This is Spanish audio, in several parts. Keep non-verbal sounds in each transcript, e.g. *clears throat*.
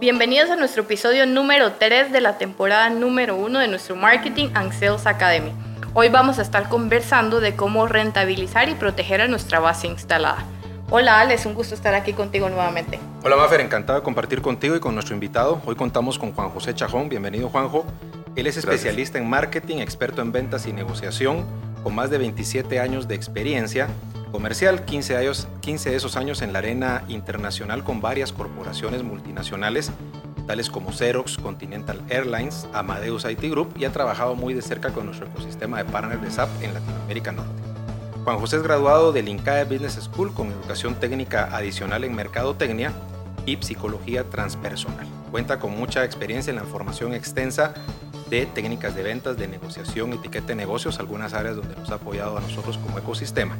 Bienvenidos a nuestro episodio número 3 de la temporada número 1 de nuestro Marketing and Sales Academy. Hoy vamos a estar conversando de cómo rentabilizar y proteger a nuestra base instalada. Hola Ale, es un gusto estar aquí contigo nuevamente. Hola Mafer, encantado de compartir contigo y con nuestro invitado. Hoy contamos con Juan José Chajón. Bienvenido Juanjo. Él es especialista en marketing, experto en ventas y negociación, con más de 27 años de experiencia comercial, 15, años, 15 de esos años en la arena internacional con varias corporaciones multinacionales, tales como Xerox, Continental Airlines, Amadeus IT Group, y ha trabajado muy de cerca con nuestro ecosistema de partners de SAP en Latinoamérica Norte. Juan José es graduado del INCAE Business School con educación técnica adicional en mercadotecnia y psicología transpersonal. Cuenta con mucha experiencia en la formación extensa de técnicas de ventas, de negociación, etiqueta de negocios, algunas áreas donde nos ha apoyado a nosotros como ecosistema.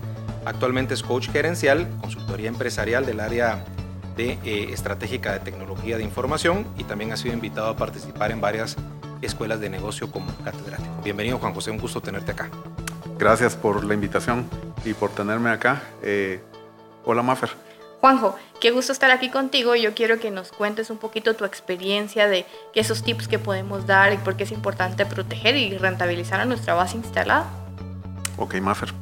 Actualmente es coach gerencial, consultoría empresarial del área de eh, estratégica de tecnología de información y también ha sido invitado a participar en varias escuelas de negocio como catedrático. Bienvenido Juan José, un gusto tenerte acá. Gracias por la invitación y por tenerme acá. Eh, hola Maffer. Juanjo, qué gusto estar aquí contigo. Yo quiero que nos cuentes un poquito tu experiencia de esos tips que podemos dar y por qué es importante proteger y rentabilizar a nuestra base instalada. Ok, Maffer.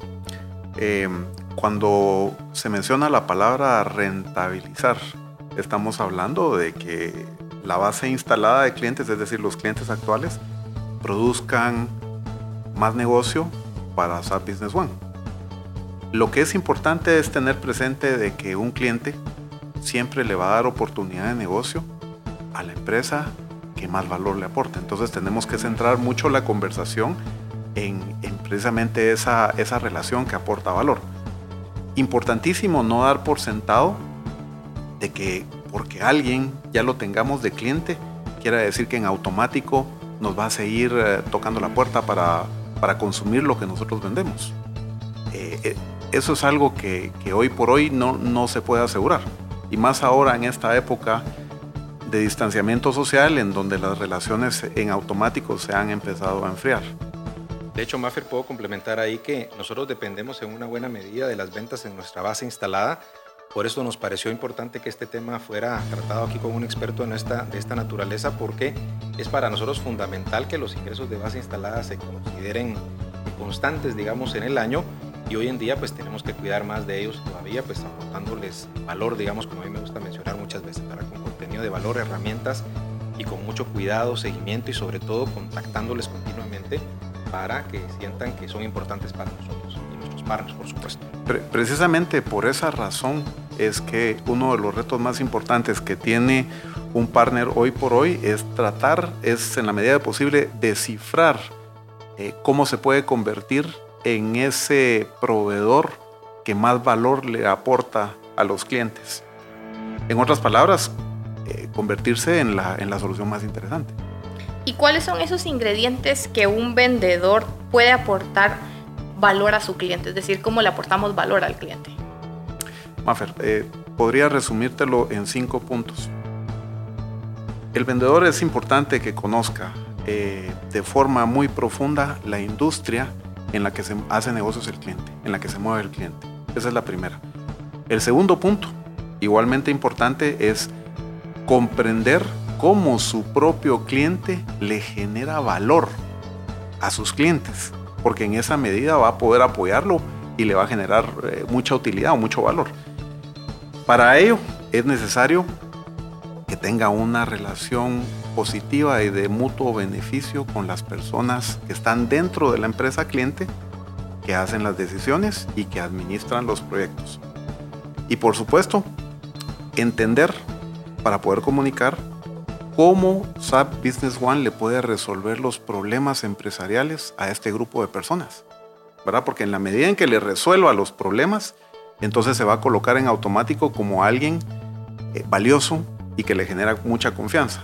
Eh, cuando se menciona la palabra rentabilizar, estamos hablando de que la base instalada de clientes, es decir, los clientes actuales, produzcan más negocio para SAP Business One. Lo que es importante es tener presente de que un cliente siempre le va a dar oportunidad de negocio a la empresa que más valor le aporta. Entonces tenemos que centrar mucho la conversación en, precisamente esa, esa relación que aporta valor. Importantísimo no dar por sentado de que porque alguien ya lo tengamos de cliente, quiera decir que en automático nos va a seguir eh, tocando la puerta para para consumir lo que nosotros vendemos. Eh, eh, eso es algo que, hoy por hoy no, no se puede asegurar. Y más ahora en esta época de distanciamiento social en donde las relaciones en automático se han empezado a enfriar. De hecho, Maffer, puedo complementar ahí que nosotros dependemos en una buena medida de las ventas en nuestra base instalada. Por eso nos pareció importante que este tema fuera tratado aquí con un experto esta, de esta naturaleza, porque es para nosotros fundamental que los ingresos de base instalada se consideren constantes, digamos, en el año y hoy en día pues tenemos que cuidar más de ellos todavía, pues aportándoles valor, digamos, como a mí me gusta mencionar muchas veces, para con contenido de valor, herramientas y con mucho cuidado, seguimiento y sobre todo contactándoles continuamente para que sientan que son importantes para nosotros y nuestros partners, por supuesto. Precisamente por esa razón es que uno de los retos más importantes que tiene un partner hoy por hoy es tratar, es en la medida posible descifrar eh, cómo se puede convertir en ese proveedor que más valor le aporta a los clientes. En otras palabras, eh, convertirse en la, en la solución más interesante. ¿Y cuáles son esos ingredientes que un vendedor puede aportar valor a su cliente? Es decir, cómo le aportamos valor al cliente. Maffer, eh, podría resumírtelo en cinco puntos. El vendedor es importante que conozca eh, de forma muy profunda la industria en la que se hace negocios el cliente, en la que se mueve el cliente. Esa es la primera. El segundo punto, igualmente importante, es comprender cómo su propio cliente le genera valor a sus clientes, porque en esa medida va a poder apoyarlo y le va a generar eh, mucha utilidad o mucho valor. Para ello es necesario que tenga una relación positiva y de mutuo beneficio con las personas que están dentro de la empresa cliente, que hacen las decisiones y que administran los proyectos. Y por supuesto, entender para poder comunicar cómo SAP Business One le puede resolver los problemas empresariales a este grupo de personas. ¿verdad? Porque en la medida en que le resuelva los problemas, entonces se va a colocar en automático como alguien eh, valioso, y que le genera mucha confianza.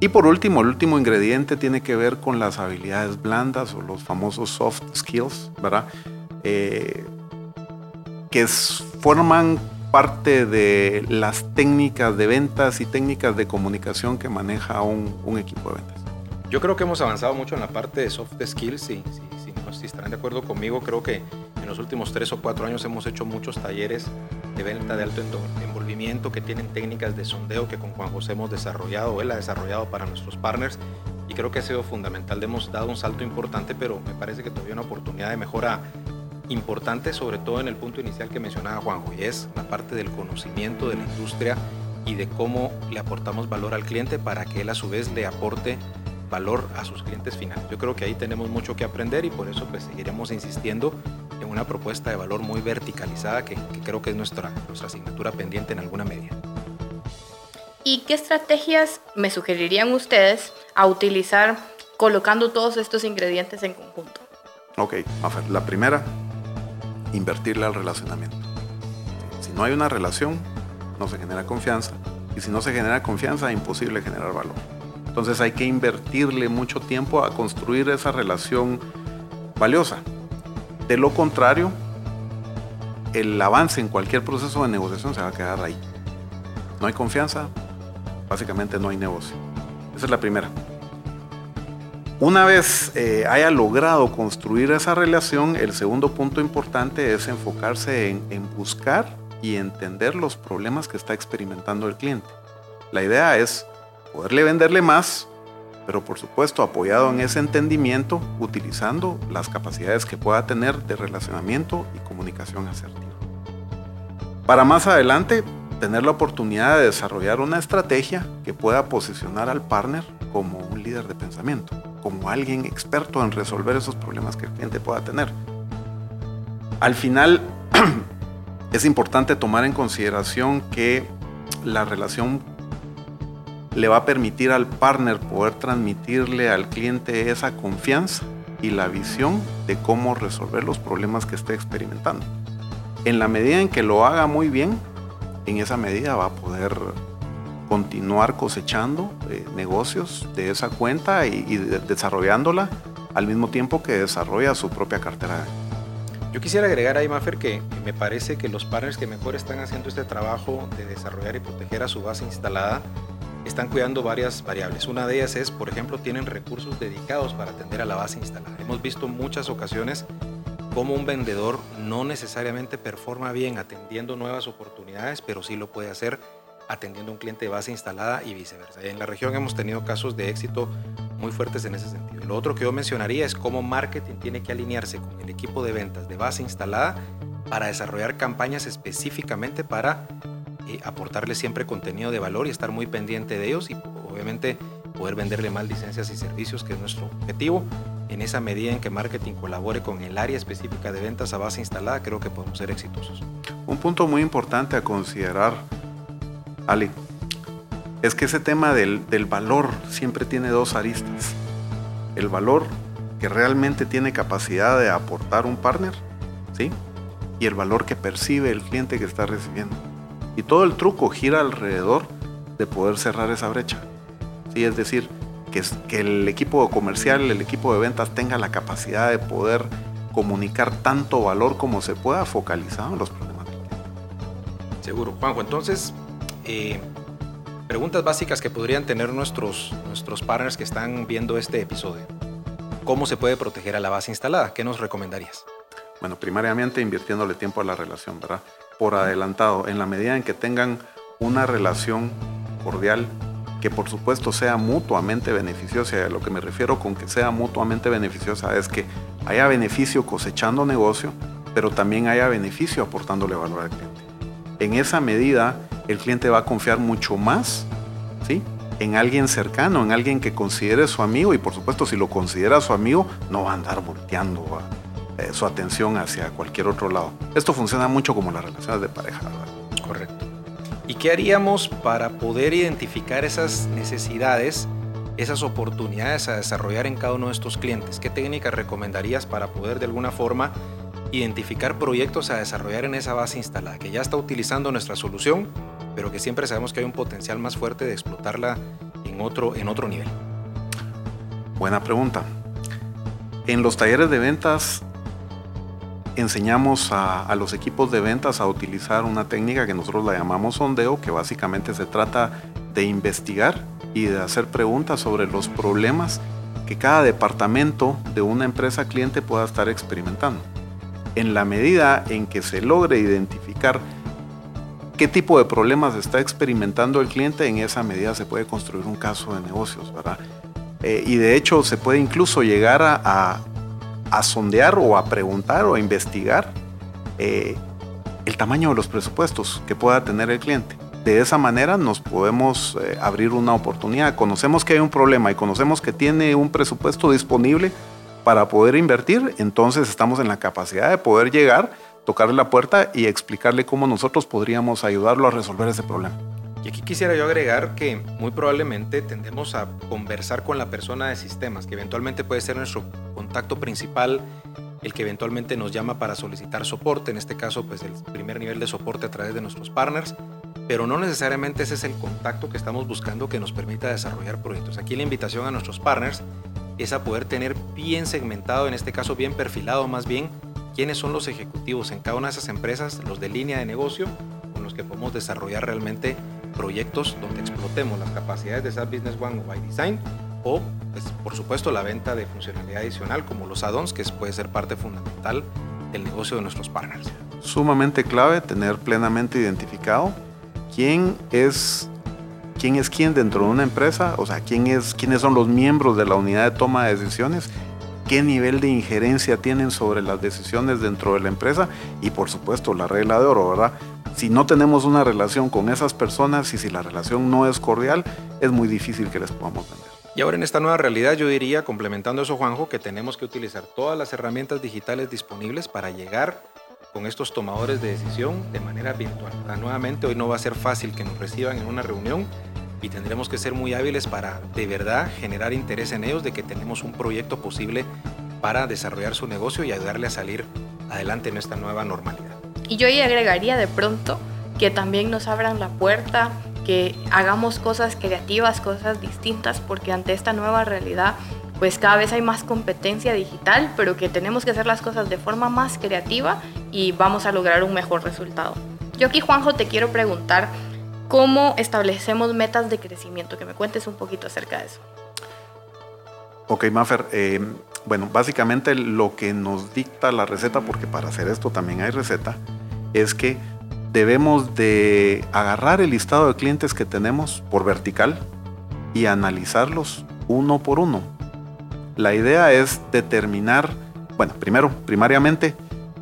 Y por último, el último ingrediente tiene que ver con las habilidades blandas o los famosos soft skills, ¿verdad? Eh, que forman parte de las técnicas de ventas y técnicas de comunicación que maneja un, equipo de ventas. Yo creo que hemos avanzado mucho en la parte de soft skills y si, si, si estarán de acuerdo conmigo, creo que En los últimos tres o cuatro años hemos hecho muchos talleres de venta de alto envolvimiento que tienen técnicas de sondeo que con Juan José hemos desarrollado, él ha desarrollado para nuestros partners y creo que ha sido fundamental. Hemos dado un salto importante, pero me parece que todavía una oportunidad de mejora importante, sobre todo en el punto inicial que mencionaba Juanjo, y es la parte del conocimiento de la industria y de cómo le aportamos valor al cliente para que él a su vez le aporte valor a sus clientes finales. Yo creo que ahí tenemos mucho que aprender y por eso pues seguiremos insistiendo en una propuesta de valor muy verticalizada que, que creo que es nuestra, nuestra asignatura pendiente en alguna medida. ¿Y qué estrategias me sugerirían ustedes a utilizar colocando todos estos ingredientes en conjunto? Ok, la primera, invertirle al relacionamiento. Si no hay una relación, no se genera confianza. Y si no se genera confianza, es imposible generar valor. Entonces hay que invertirle mucho tiempo a construir esa relación valiosa. De lo contrario, el avance en cualquier proceso de negociación se va a quedar ahí. No hay confianza, básicamente no hay negocio. Esa es la primera. Una vez eh, haya logrado construir esa relación, el segundo punto importante es enfocarse en, en buscar y entender los problemas que está experimentando el cliente. La idea es poderle venderle más, pero por supuesto apoyado en ese entendimiento, utilizando las capacidades que pueda tener de relacionamiento y comunicación asertiva. Para más adelante, tener la oportunidad de desarrollar una estrategia que pueda posicionar al partner como un líder de pensamiento como alguien experto en resolver esos problemas que el cliente pueda tener. Al final, *clears throat* es importante tomar en consideración que la relación le va a permitir al partner poder transmitirle al cliente esa confianza y la visión de cómo resolver los problemas que esté experimentando. En la medida en que lo haga muy bien, en esa medida va a poder continuar cosechando eh, negocios de esa cuenta y, desarrollándola al mismo tiempo que desarrolla su propia cartera. Yo quisiera agregar ahí, Maffer, que me parece que los partners que mejor están haciendo este trabajo de desarrollar y proteger a su base instalada están cuidando varias variables. Una de ellas es, por ejemplo, tienen recursos dedicados para atender a la base instalada. Hemos visto muchas ocasiones cómo un vendedor no necesariamente performa bien atendiendo nuevas oportunidades, pero sí lo puede hacer atendiendo a un cliente de base instalada y viceversa. En la región hemos tenido casos de éxito muy fuertes en ese sentido. Lo otro que yo mencionaría es cómo marketing tiene que alinearse con el equipo de ventas de base instalada para desarrollar campañas específicamente para eh, aportarle siempre contenido de valor y estar muy pendiente de ellos y obviamente poder venderle más licencias y servicios, que es nuestro objetivo. En esa medida en que marketing colabore con el área específica de ventas a base instalada, creo que podemos ser exitosos. Un punto muy importante a considerar Ali, es que ese tema del, valor siempre tiene dos aristas. El valor que realmente tiene capacidad de aportar un partner, ¿sí? Y el valor que percibe el cliente que está recibiendo. Y todo el truco gira alrededor de poder cerrar esa brecha. ¿sí? Es decir, que, que el equipo comercial, el equipo de ventas tenga la capacidad de poder comunicar tanto valor como se pueda focalizado en los problemas del. Seguro, Juanjo. Entonces, eh, preguntas básicas que podrían tener nuestros, nuestros partners que están viendo este episodio. ¿Cómo se puede proteger a la base instalada? ¿Qué nos recomendarías? Bueno, primariamente invirtiéndole tiempo a la relación, ¿verdad? Por adelantado, en la medida en que tengan una relación cordial que por supuesto sea mutuamente beneficiosa. A lo que me refiero con que sea mutuamente beneficiosa es que haya beneficio cosechando negocio, pero también haya beneficio aportándole valor al cliente. En esa medida, el cliente va a confiar mucho más ¿sí? en alguien cercano, en alguien que considere su amigo y por supuesto si lo considera su amigo no va a andar volteando eh, su atención hacia cualquier otro lado. Esto funciona mucho como las relaciones de pareja. Correcto. ¿Y qué haríamos para poder identificar esas necesidades, esas oportunidades a desarrollar en cada uno de estos clientes? ¿Qué técnicas recomendarías para poder de alguna forma identificar proyectos a desarrollar en esa base instalada, que ya está utilizando nuestra solución, pero que siempre sabemos que hay un potencial más fuerte de explotarla en otro, en otro nivel? Buena pregunta. En los talleres de ventas enseñamos a, a, los equipos de ventas a utilizar una técnica que nosotros la llamamos sondeo, que básicamente se trata de investigar y de hacer preguntas sobre los problemas que cada departamento de una empresa cliente pueda estar experimentando. en la medida en que se logre identificar qué tipo de problemas está experimentando el cliente, en esa medida se puede construir un caso de negocios, ¿verdad? Eh, y de hecho se puede incluso llegar a, sondear o a preguntar o a investigar eh, el tamaño de los presupuestos que pueda tener el cliente. De esa manera nos podemos eh, abrir una oportunidad. Conocemos que hay un problema y conocemos que tiene un presupuesto disponible para poder invertir, entonces estamos en la capacidad de poder llegar, tocarle la puerta y explicarle cómo nosotros podríamos ayudarlo a resolver ese problema. Y aquí quisiera yo agregar que muy probablemente tendemos a conversar con la persona de sistemas, que eventualmente puede ser nuestro contacto principal, el que eventualmente nos llama para solicitar soporte, en este caso pues el primer nivel de soporte a través de nuestros partners, pero no necesariamente ese es el contacto que estamos buscando que nos permita desarrollar proyectos. Aquí la invitación a nuestros partners es a poder tener bien segmentado, en este caso bien perfilado más bien, quiénes son los ejecutivos en cada una de esas empresas, los de línea de negocio, con los que podemos desarrollar realmente proyectos donde explotemos las capacidades de SAP Business One o by Design o, pues, por supuesto, la venta de funcionalidad adicional como los add-ons, que puede ser parte fundamental del negocio de nuestros partners. Sumamente clave tener plenamente identificado quién es quién es quién dentro de una empresa, o sea, quién es, quiénes son los miembros de la unidad de toma de decisiones, qué nivel de injerencia tienen sobre las decisiones dentro de la empresa y por supuesto la regla de oro, ¿verdad? Si no tenemos una relación con esas personas y si la relación no es cordial, es muy difícil que les podamos vender. Y ahora en esta nueva realidad yo diría, complementando eso Juanjo, que tenemos que utilizar todas las herramientas digitales disponibles para llegar con estos tomadores de decisión de manera virtual. Nuevamente, hoy no va a ser fácil que nos reciban en una reunión y tendremos que ser muy hábiles para de verdad generar interés en ellos de que tenemos un proyecto posible para desarrollar su negocio y ayudarle a salir adelante en esta nueva normalidad. Y yo ahí agregaría de pronto que también nos abran la puerta, que hagamos cosas creativas, cosas distintas, porque ante esta nueva realidad pues cada vez hay más competencia digital, pero que tenemos que hacer las cosas de forma más creativa y vamos a lograr un mejor resultado. Yo aquí, Juanjo, te quiero preguntar cómo establecemos metas de crecimiento, que me cuentes un poquito acerca de eso. Ok, Maffer. Eh, bueno, básicamente lo que nos dicta la receta, porque para hacer esto también hay receta, es que debemos de agarrar el listado de clientes que tenemos por vertical y analizarlos uno por uno la idea es determinar, bueno, primero, primariamente,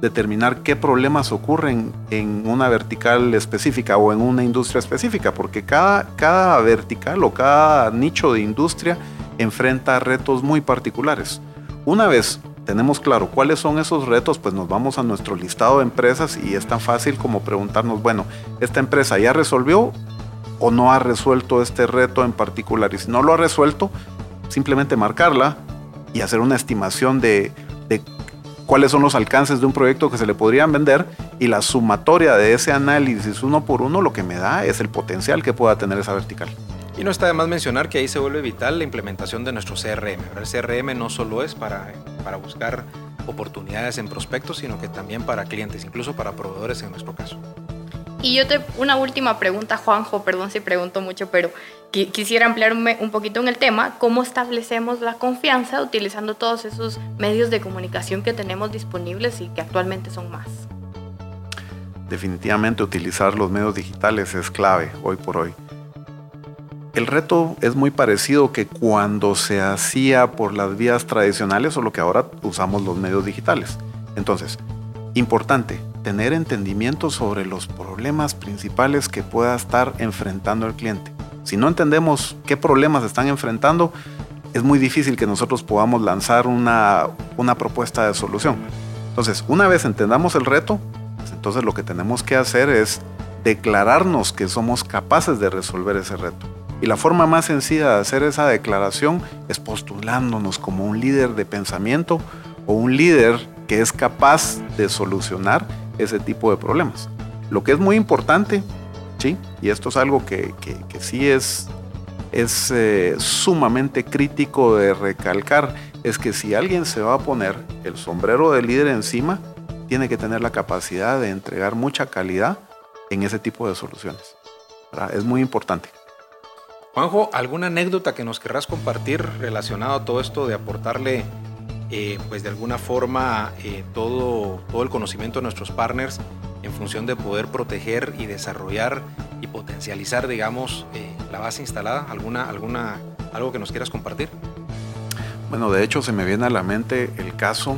determinar qué problemas ocurren en una vertical específica o en una industria específica, porque cada, cada vertical o cada nicho de industria enfrenta retos muy particulares. Una vez tenemos claro cuáles son esos retos, pues nos vamos a nuestro listado de empresas y es tan fácil como preguntarnos, bueno, ¿esta empresa ya resolvió o no ha resuelto este reto en particular? Y si no lo ha resuelto, simplemente marcarla, y hacer una estimación de, cuáles son los alcances de un proyecto que se le podrían vender y la sumatoria de ese análisis uno por uno lo que me da es el potencial que pueda tener esa vertical. Y no está de más mencionar que ahí se vuelve vital la implementación de nuestro CRM. El CRM no solo es para, para buscar oportunidades en prospectos, sino que también para clientes, incluso para proveedores en nuestro caso. Y yo te, una última pregunta, Juanjo, perdón si pregunto mucho, pero quisiera ampliarme un poquito en el tema, ¿cómo establecemos la confianza utilizando todos esos medios de comunicación que tenemos disponibles y que actualmente son más? Definitivamente utilizar los medios digitales es clave hoy por hoy. El reto es muy parecido que cuando se hacía por las vías tradicionales o lo que ahora usamos los medios digitales. Entonces, importante, tener entendimiento sobre los problemas principales que pueda estar enfrentando el cliente. Si no entendemos qué problemas están enfrentando, es muy difícil que nosotros podamos lanzar una, propuesta de solución. Entonces, una vez entendamos el reto, pues entonces lo que tenemos que hacer es declararnos que somos capaces de resolver ese reto. Y la forma más sencilla de hacer esa declaración es postulándonos como un líder de pensamiento o un líder que es capaz de solucionar ese tipo de problemas. Lo que es muy importante, ¿sí? y esto es algo que, sí es, es eh, sumamente crítico de recalcar, es que si alguien se va a poner el sombrero de líder encima, tiene que tener la capacidad de entregar mucha calidad en ese tipo de soluciones. Es muy importante. Juanjo, ¿alguna anécdota que nos querrás compartir relacionado a todo esto de aportarle eh, pues de alguna forma eh, todo, todo el conocimiento de nuestros partners en función de poder proteger y desarrollar y potencializar, digamos, eh, la base instalada? ¿Alguna, alguna, ¿Algo que nos quieras compartir? Bueno, de hecho se me viene a la mente el caso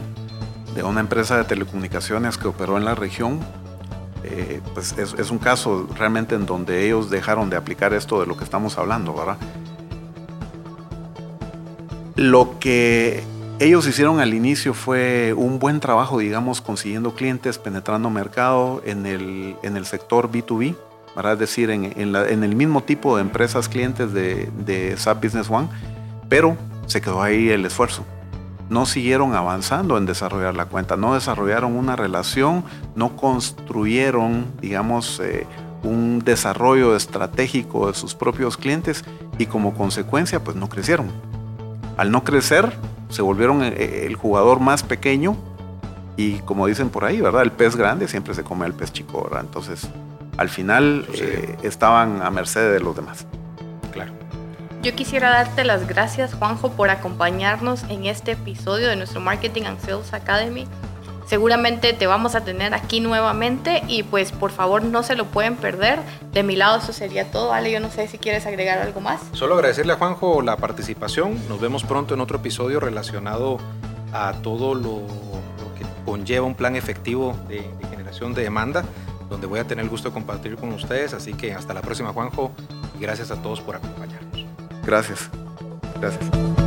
de una empresa de telecomunicaciones que operó en la región. Eh, pues es, es, un caso realmente en donde ellos dejaron de aplicar esto de lo que estamos hablando, ¿verdad? Lo que ellos hicieron al inicio fue un buen trabajo, digamos, consiguiendo clientes, penetrando mercado en el, en el sector B2B, ¿verdad? es decir, en, en, el mismo tipo de empresas clientes de, de SAP Business One, pero se quedó ahí el esfuerzo. No siguieron avanzando en desarrollar la cuenta, no desarrollaron una relación, no construyeron, digamos, eh, un desarrollo estratégico de sus propios clientes y como consecuencia, pues no crecieron. Al no crecer, se volvieron eh, el jugador más pequeño y como dicen por ahí, ¿verdad? El pez grande siempre se come al pez chico, ¿verdad? Entonces, al final sí. eh, estaban a merced de los demás. Claro. Yo quisiera darte las gracias, Juanjo, por acompañarnos en este episodio de nuestro Marketing and Sales Academy. Seguramente te vamos a tener aquí nuevamente y pues por favor no se lo pueden perder. De mi lado eso sería todo. Ale, yo no sé si quieres agregar algo más. Solo agradecerle a Juanjo la participación. Nos vemos pronto en otro episodio relacionado a todo lo, lo que conlleva un plan efectivo de, de generación de demanda donde voy a tener el gusto de compartir con ustedes. Así que hasta la próxima, Juanjo, y gracias a todos por acompañarnos. Gracias. Gracias.